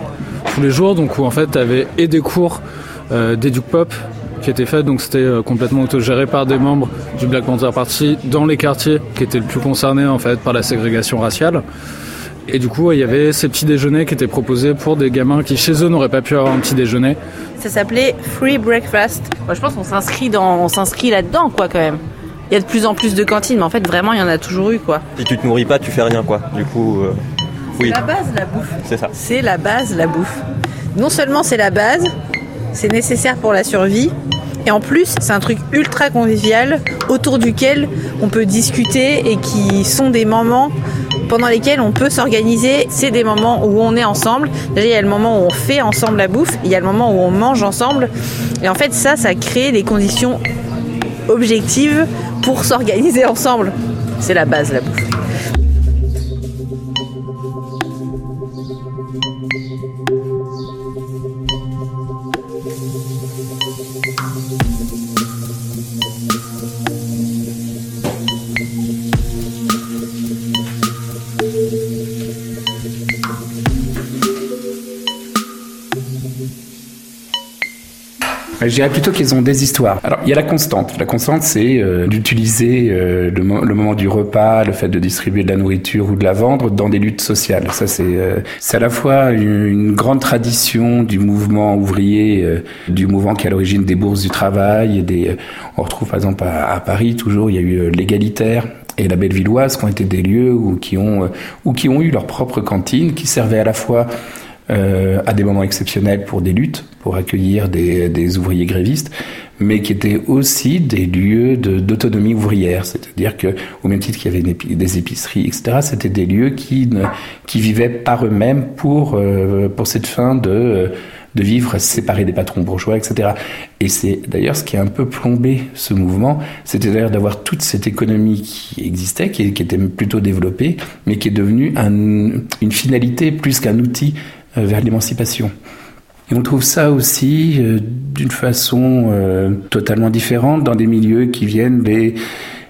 tous les jours, donc où en fait avait et des cours euh, pop qui étaient faits, donc c'était euh, complètement autogéré par des membres du Black Panther Party dans les quartiers qui étaient le plus concernés en fait par la ségrégation raciale Et du coup, il y avait ces petits déjeuners qui étaient proposés pour des gamins qui chez eux n'auraient pas pu avoir un petit déjeuner. Ça s'appelait Free Breakfast. Moi, je pense qu'on s'inscrit dans, on s'inscrit là-dedans, quoi, quand même. Il y a de plus en plus de cantines, mais en fait, vraiment, il y en a toujours eu, quoi. Si tu te nourris pas, tu fais rien, quoi. Du coup, euh, oui. La base, la bouffe. C'est ça. C'est la base, la bouffe. Non seulement c'est la base, c'est nécessaire pour la survie, et en plus, c'est un truc ultra convivial autour duquel on peut discuter et qui sont des moments pendant lesquels on peut s'organiser. C'est des moments où on est ensemble. Déjà, il y a le moment où on fait ensemble la bouffe, il y a le moment où on mange ensemble. Et en fait, ça, ça crée des conditions objectives pour s'organiser ensemble. C'est la base, la bouffe. Je dirais plutôt qu'ils ont des histoires. Alors, il y a la constante. La constante, c'est euh, d'utiliser euh, le, mo- le moment du repas, le fait de distribuer de la nourriture ou de la vendre dans des luttes sociales. Ça, c'est euh, à la fois une, grande tradition du mouvement ouvrier, euh, du mouvement qui est à l'origine des bourses du travail. On retrouve par exemple à, Paris toujours, il y a eu l'égalitaire et la Bellevilloise qui ont été des lieux où, qui ont, ou qui ont eu leur propre cantine, qui servaient à la fois euh, à des moments exceptionnels pour des luttes, pour accueillir des, des ouvriers grévistes, mais qui étaient aussi des lieux d'autonomie ouvrière. C'est-à-dire que, au même titre qu'il y avait des épiceries, etc., c'était des lieux qui, ne, qui vivaient par eux-mêmes pour, euh, pour cette fin de, de vivre séparés des patrons bourgeois, etc. Et c'est d'ailleurs ce qui a un peu plombé ce mouvement, c'était d'ailleurs d'avoir toute cette économie qui existait, qui, était plutôt développée, mais qui est devenue un, une finalité plus qu'un outil vers l'émancipation. Et on trouve ça aussi euh, d'une façon euh, totalement différente dans des milieux qui viennent des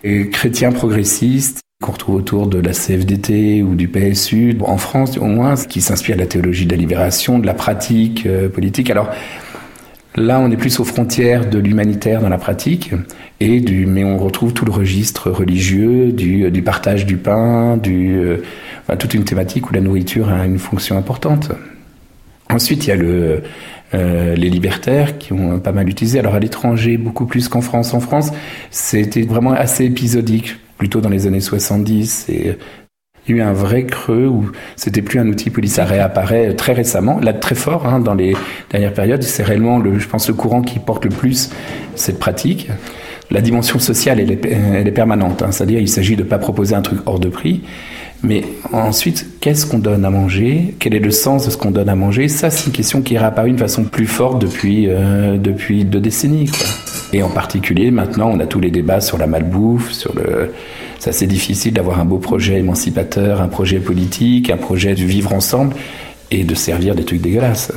euh, chrétiens progressistes qu'on retrouve autour de la CFDT ou du PSU, en France au moins, qui s'inspire de la théologie de la libération, de la pratique euh, politique. Alors là, on est plus aux frontières de l'humanitaire dans la pratique, et mais on retrouve tout le registre religieux, du, partage du pain, du, euh, toute une thématique où la nourriture a une fonction importante. Ensuite, il y a euh, les libertaires qui ont pas mal utilisé. Alors à l'étranger, beaucoup plus qu'en France. En France, c'était vraiment assez épisodique, plutôt dans les années 70. Et il y a eu un vrai creux où c'était plus un outil police. Ça réapparaît très récemment, là très fort hein, dans les dernières périodes. C'est réellement, le, je pense, le courant qui porte le plus cette pratique. La dimension sociale, elle est, elle est permanente. Hein, C'est-à-dire, il s'agit de ne pas proposer un truc hors de prix. Mais ensuite, qu'est-ce qu'on donne à manger? Quel est le sens de ce qu'on donne à manger? Ça, c'est une question qui est réapparue de façon plus forte depuis, euh, depuis deux décennies. Et en particulier, maintenant, on a tous les débats sur la malbouffe, sur le... C'est assez difficile d'avoir un beau projet émancipateur, un projet politique, un projet de vivre ensemble et de servir des trucs dégueulasses.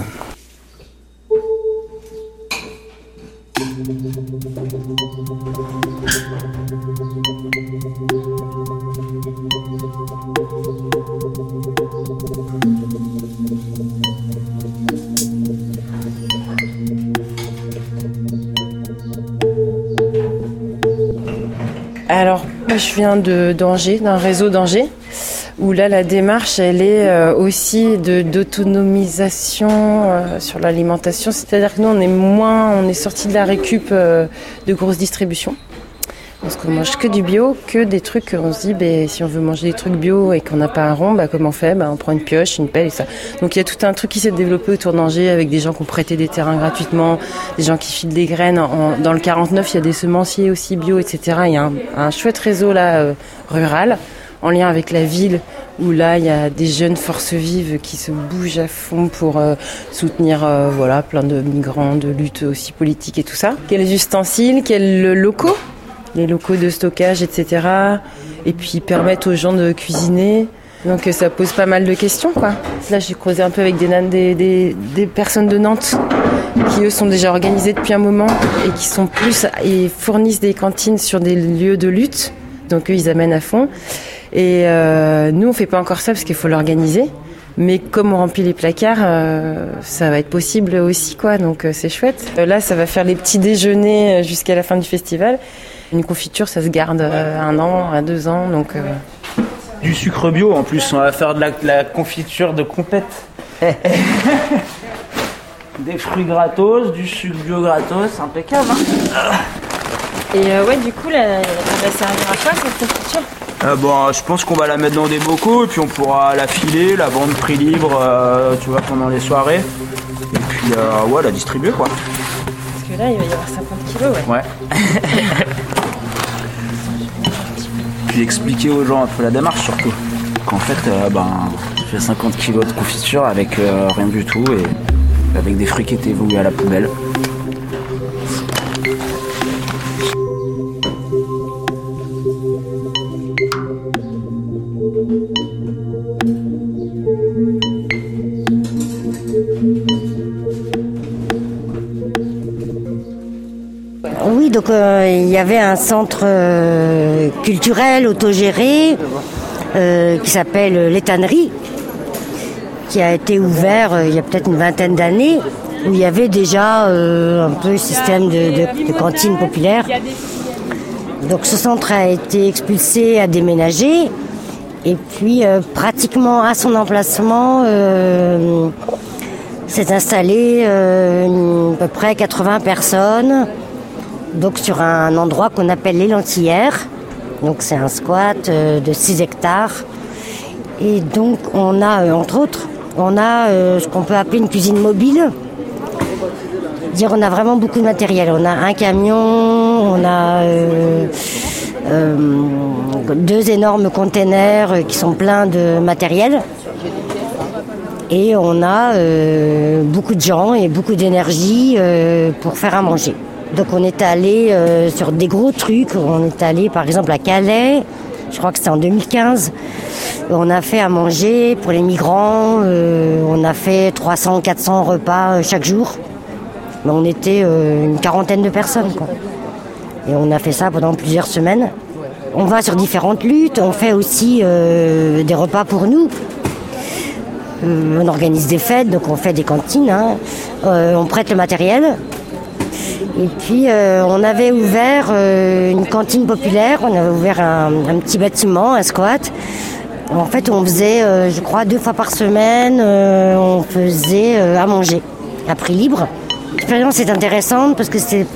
Je viens de d'Angers, d'un réseau d'Angers, où là, la démarche, elle est euh, aussi de d'autonomisation euh, sur l'alimentation. C'est-à-dire que nous, on est moins, on est sorti de la récup euh, de grosses distributions. Parce qu'on mange que du bio, que des trucs, on se dit, ben, si on veut manger des trucs bio et qu'on n'a pas un rond, bah, comment on fait? Bah, On prend une pioche, une pelle et ça. Donc il y a tout un truc qui s'est développé autour d'Angers avec des gens qui ont prêté des terrains gratuitement, des gens qui filent des graines. Dans le 49, il y a des semenciers aussi bio, etc. Il y a un, un chouette réseau là, euh, rural, en lien avec la ville, où là, il y a des jeunes forces vives qui se bougent à fond pour euh, soutenir euh, voilà, plein de migrants, de luttes aussi politiques et tout ça. Quels ustensiles, quels locaux? Les locaux de stockage, etc. Et puis permettre aux gens de cuisiner. Donc euh, ça pose pas mal de questions, quoi. Là, j'ai creusé un peu avec des, des, des, des personnes de Nantes qui, eux, sont déjà organisées depuis un moment et qui sont plus et fournissent des cantines sur des lieux de lutte. Donc eux, ils amènent à fond. Et euh, nous, on fait pas encore ça parce qu'il faut l'organiser. Mais comme on remplit les placards, euh, ça va être possible aussi, quoi. Donc c'est chouette. Là, ça va faire les petits déjeuners jusqu'à la fin du festival. Une confiture, ça se garde euh, un an, à deux ans. Donc euh, du sucre bio en plus. On va faire de la, de la confiture de compète. Des fruits gratos, du sucre bio gratos, impeccable. Hein Et euh, ouais, du coup, là, elle va servir à quoi cette confiture? Euh, bon, je pense qu'on va la mettre dans des bocaux et puis on pourra la filer, la vendre prix libre, euh, tu vois, pendant les soirées. Et puis, euh, ouais, la distribuer quoi. Parce que là, il va y avoir 50 kilos, ouais. Ouais. puis expliquer aux gens un peu la démarche surtout. Qu'en fait, euh, ben, je fais 50 kilos de confiture avec euh, rien du tout et avec des fruits qui étaient voués à la poubelle. Avait un centre euh, culturel autogéré euh, qui s'appelle l'Étannerie, qui a été ouvert euh, il y a peut-être une vingtaine d'années, où il y avait déjà un peu système de, cantine populaire. Donc ce centre a été expulsé, a déménagé, et puis pratiquement à son emplacement, s'est installé à peu près 80 personnes donc sur un endroit qu'on appelle les Lentillères. Donc c'est un squat euh, de 6 hectares. Et donc on a, euh, entre autres, on a euh, ce qu'on peut appeler une cuisine mobile. On a vraiment beaucoup de matériel. On a un camion, on a deux énormes containers qui sont pleins de matériel. Et on a beaucoup de gens et beaucoup d'énergie pour faire à manger. Donc on est allé euh, sur des gros trucs. On est allé par exemple à Calais, je crois que c'était en 2015. On a fait à manger pour les migrants. euh, on a fait 300-400 repas euh, chaque jour. Mais on était une quarantaine de personnes. Et on a fait ça pendant plusieurs semaines. On va sur différentes luttes. On fait aussi des repas pour nous. On organise des fêtes, donc on fait des cantines. hein. On prête le matériel. Et puis euh, on avait ouvert euh, une cantine populaire, on avait ouvert un, petit bâtiment, un squat. En fait, on faisait, euh, je crois, deux fois par semaine, on faisait à manger à prix libre. L'expérience est intéressante parce que c'est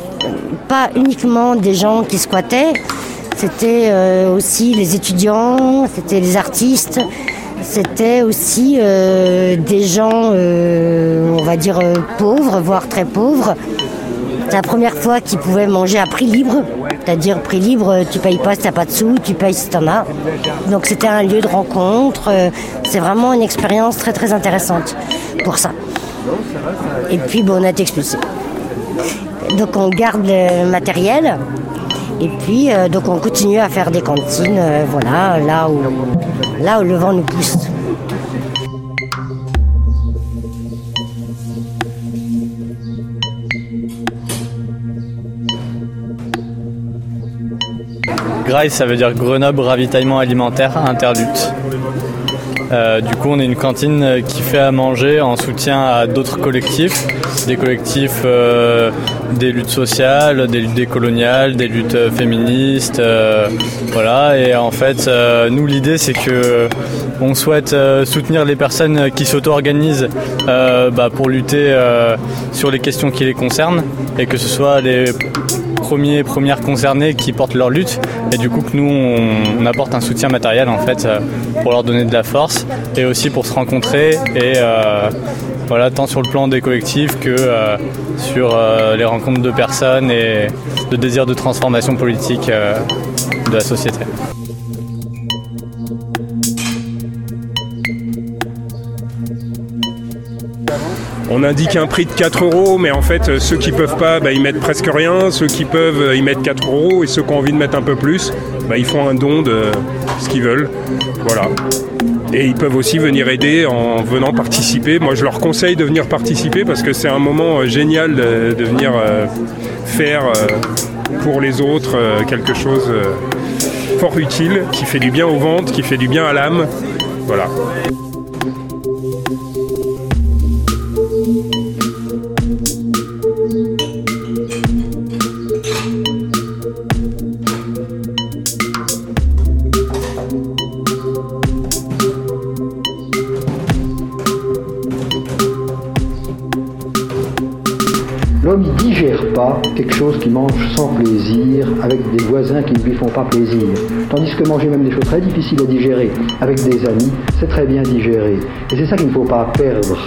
pas uniquement des gens qui squattaient, c'était aussi les étudiants, c'était les artistes, c'était aussi des gens, on va dire, pauvres, voire très pauvres. C'est la première fois qu'ils pouvaient manger à prix libre. C'est-à-dire prix libre, tu payes pas si t'as pas de sous, tu payes si t'en as. Donc c'était un lieu de rencontre. euh, C'est vraiment une expérience très très intéressante pour ça. Et puis bon, on a été expulsés. Donc on garde le matériel. Et puis euh, donc on continue à faire des cantines, euh, voilà, là où le vent nous pousse. Ça veut dire Grenoble Ravitaillement Alimentaire Interlutte. Euh, du coup, on est une cantine euh, qui fait à manger en soutien à d'autres collectifs, des collectifs euh, des luttes sociales, des luttes décoloniales, des luttes féministes, voilà. Et en fait, nous, l'idée, c'est que on souhaite soutenir les personnes qui s'auto-organisent bah, pour lutter sur les questions qui les concernent, et que ce soit les premiers premières concernés qui portent leur lutte et du coup que nous on, apporte un soutien matériel en fait euh, pour leur donner de la force et aussi pour se rencontrer et euh, voilà tant sur le plan des collectifs que euh, sur les rencontres de personnes et le désir de transformation politique de la société. On indique un prix de 4 euros, mais en fait, euh, ceux qui peuvent pas, bah, ils mettent presque rien. Ceux qui peuvent, euh, ils mettent 4 euros. Et ceux qui ont envie de mettre un peu plus, bah, ils font un don de ce qu'ils veulent. Voilà. Et ils peuvent aussi venir aider en venant participer. Moi, je leur conseille de venir participer parce que c'est un moment euh, génial de, venir euh, faire euh, pour les autres euh, quelque chose euh, fort utile, qui fait du bien au ventre, qui fait du bien à l'âme. Voilà. Tandis que manger même des choses très difficiles à digérer avec des amis, c'est très bien digéré. Et c'est ça qu'il ne faut pas perdre.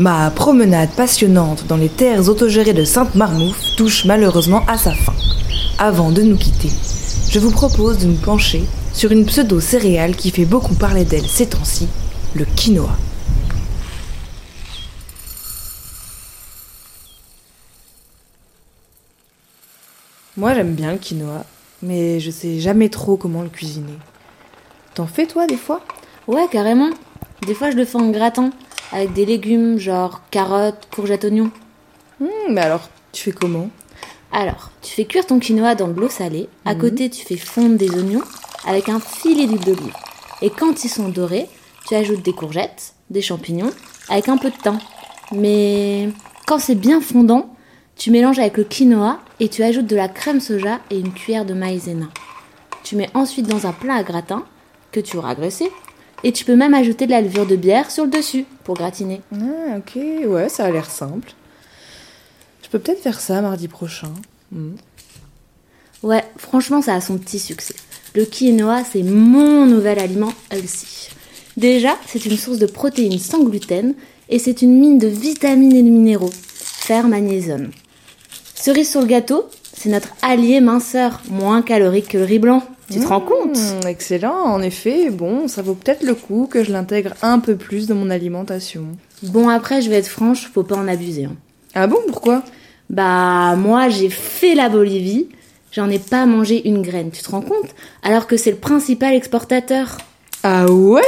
Ma promenade passionnante dans les terres autogérées de Sainte-Marmouf touche malheureusement à sa fin. Avant de nous quitter, je vous propose de nous pencher sur une pseudo-céréale qui fait beaucoup parler d'elle ces temps-ci, le quinoa. Moi j'aime bien le quinoa, mais je sais jamais trop comment le cuisiner. T'en fais toi des fois? Ouais, carrément. Des fois, je le fais en gratin, avec des légumes genre carottes, courgettes, oignons. Hmm, mais alors, tu fais comment? Alors, tu fais cuire ton quinoa dans de l'eau salée. À Mhm. côté, tu fais fondre des oignons avec un filet d'huile d'olive. Et quand ils sont dorés, tu ajoutes des courgettes, des champignons, avec un peu de thym. Mais quand c'est bien fondant, tu mélanges avec le quinoa et tu ajoutes de la crème soja et une cuillère de maïzena. Tu mets ensuite dans un plat à gratin que tu auras graissé. Et tu peux même ajouter de la levure de bière sur le dessus pour gratiner. Ah, ok, ouais, ça a l'air simple. Je peux peut-être faire ça mardi prochain. Hmm. Ouais, franchement, ça a son petit succès. Le quinoa, c'est mon nouvel aliment healthy. Déjà, c'est une source de protéines sans gluten et c'est une mine de vitamines et de minéraux. Fer, magnésium. Cerise sur le gâteau, c'est notre allié minceur, moins calorique que le riz blanc. Tu te rends compte? Hmm, Excellent, en effet. Bon, ça vaut peut-être le coup que je l'intègre un peu plus dans mon alimentation. Bon, après, je vais être franche, faut pas en abuser. hein. Ah bon, pourquoi? Bah, moi, j'ai fait la Bolivie, j'en ai pas mangé une graine, tu te rends compte? Alors que c'est le principal exportateur. Ah ouais?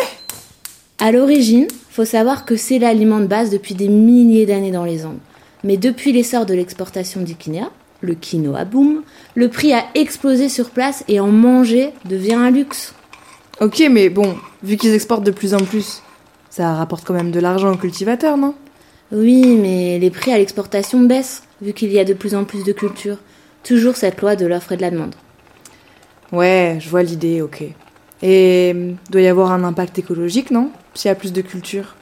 À l'origine, faut savoir que c'est l'aliment de base depuis des milliers d'années dans les Andes. Mais depuis l'essor de l'exportation du quinoa, le quinoa boom, le prix a explosé sur place et en manger devient un luxe. Ok, mais bon, vu qu'ils exportent de plus en plus, ça rapporte quand même de l'argent aux cultivateurs, non? Oui, mais les prix à l'exportation baissent, vu qu'il y a de plus en plus de culture. Toujours cette loi de l'offre et de la demande. Ouais, je vois l'idée, ok. Et hum, doit y avoir un impact écologique, non? S'il y a plus de culture.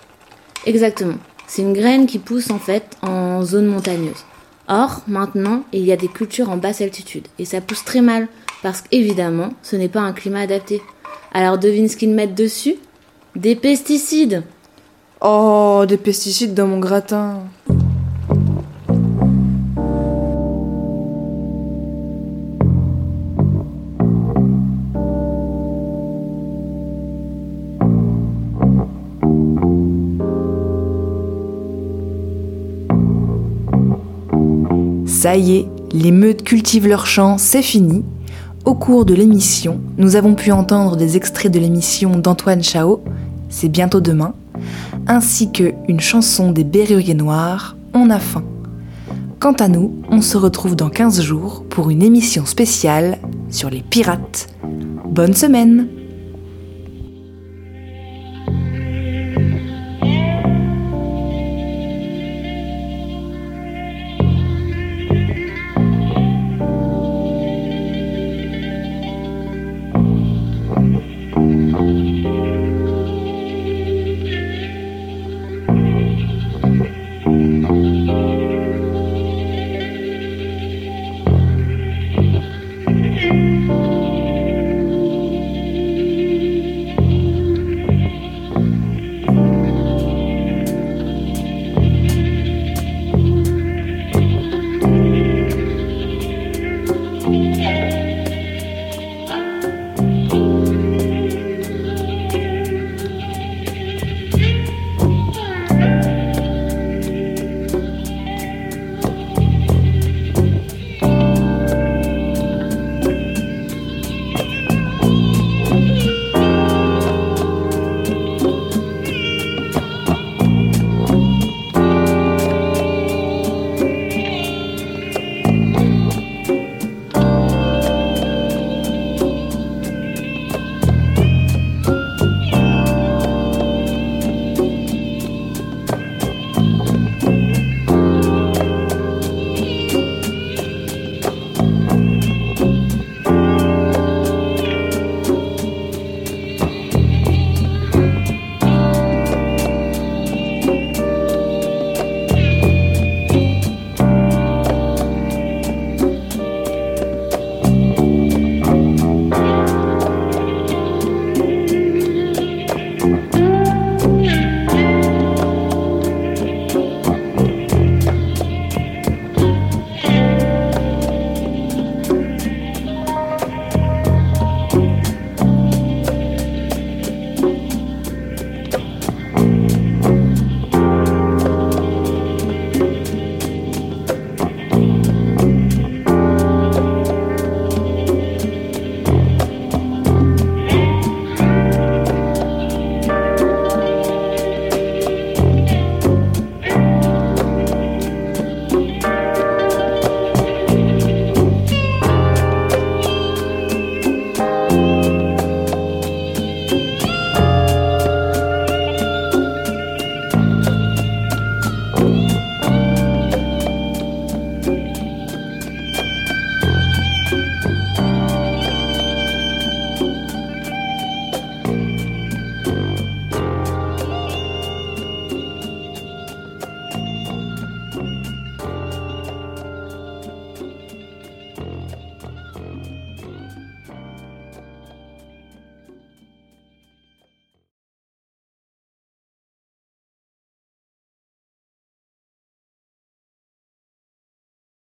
Exactement. C'est une graine qui pousse en fait en zone montagneuse. Or, maintenant, il y a des cultures en basse altitude et ça pousse très mal parce qu'évidemment, ce n'est pas un climat adapté. Alors devine ce qu'ils mettent dessus? Des pesticides. Oh, des pesticides dans mon gratin. Ça y est, les meutes cultivent leur champ, c'est fini. Au cours de l'émission, nous avons pu entendre des extraits de l'émission d'Antoine Chao, C'est bientôt demain, ainsi que une chanson des Berruriers Noirs, On a faim. Quant à nous, on se retrouve dans 15 jours pour une émission spéciale sur les pirates. Bonne semaine